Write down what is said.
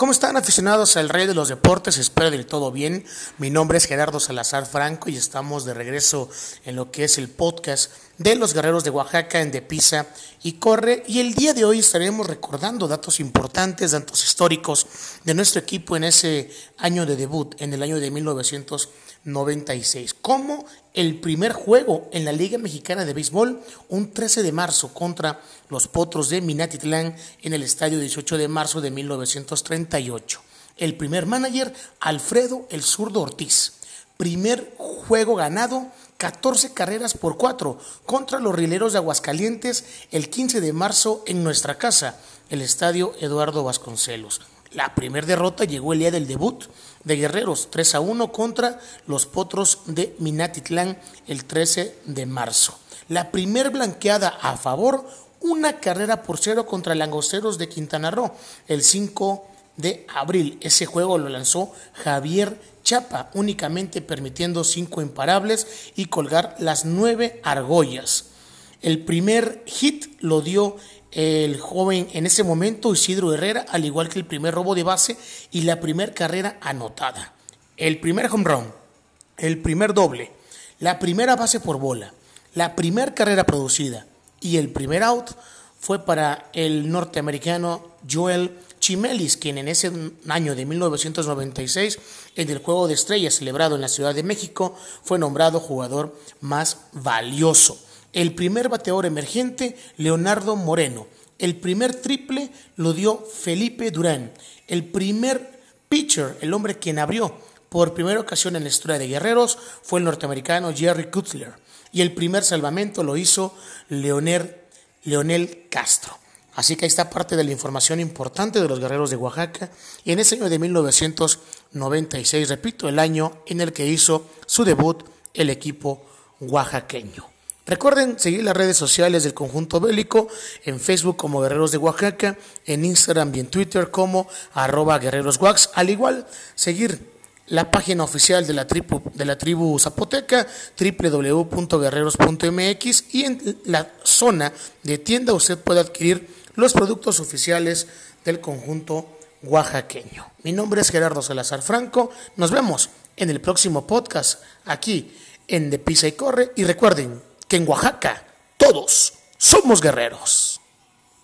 ¿Cómo están aficionados al Rey de los Deportes? Espero del todo bien. Mi nombre es Gerardo Salazar Franco y estamos de regreso en lo que es el podcast de los guerreros de Oaxaca en De Pisa y Corre. Y el día de hoy estaremos recordando datos importantes, datos históricos de nuestro equipo en ese año de debut, en el año de 1996. Como el primer juego en la Liga Mexicana de Béisbol, un 13 de marzo contra los Potros de Minatitlán en el estadio 18 de marzo de 1938. El primer manager, Alfredo El Zurdo Ortiz. Primer juego ganado, 14 carreras por 4 contra los Rileros de Aguascalientes el 15 de marzo en nuestra casa, el estadio Eduardo Vasconcelos. La primera derrota llegó el día del debut de Guerreros, 3 a 1 contra los Potros de Minatitlán el 13 de marzo. La primer blanqueada a favor, una carrera por cero contra Langosteros de Quintana Roo el 5 de abril. Ese juego lo lanzó Javier Chapa, únicamente permitiendo cinco imparables y colgar las nueve argollas. El primer hit lo dio el joven en ese momento Isidro Herrera, al igual que el primer robo de base y la primera carrera anotada. El primer home run, el primer doble, la primera base por bola, la primera carrera producida y el primer out fue para el norteamericano Joel Chimelis, quien en ese año de 1996, en el Juego de Estrellas celebrado en la Ciudad de México, fue nombrado jugador más valioso. El primer bateador emergente, Leonardo Moreno. El primer triple lo dio Felipe Durán. El primer pitcher, el hombre quien abrió por primera ocasión en la historia de Guerreros, fue el norteamericano Jerry Kutler. Y el primer salvamento lo hizo Leonel, Leonel Castro. Así que ahí está parte de la información importante de los guerreros de Oaxaca. Y en ese año de 1996, repito, el año en el que hizo su debut el equipo oaxaqueño. Recuerden seguir las redes sociales del conjunto bélico en Facebook como Guerreros de Oaxaca, en Instagram y en Twitter como arroba guerreroswax. Al igual, seguir la página oficial de la tribu, de la tribu zapoteca, www.guerreros.mx y en la zona de tienda usted puede adquirir los productos oficiales del conjunto oaxaqueño. Mi nombre es Gerardo Salazar Franco. Nos vemos en el próximo podcast aquí en De Pisa y Corre. Y recuerden que en Oaxaca todos somos guerreros.